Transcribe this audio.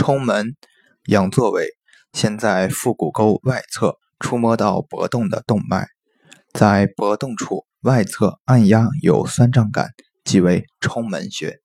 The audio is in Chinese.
冲门仰坐位先在腹股沟外侧触摸到搏动的动脉在搏动处外侧按压有酸胀感即为冲门穴。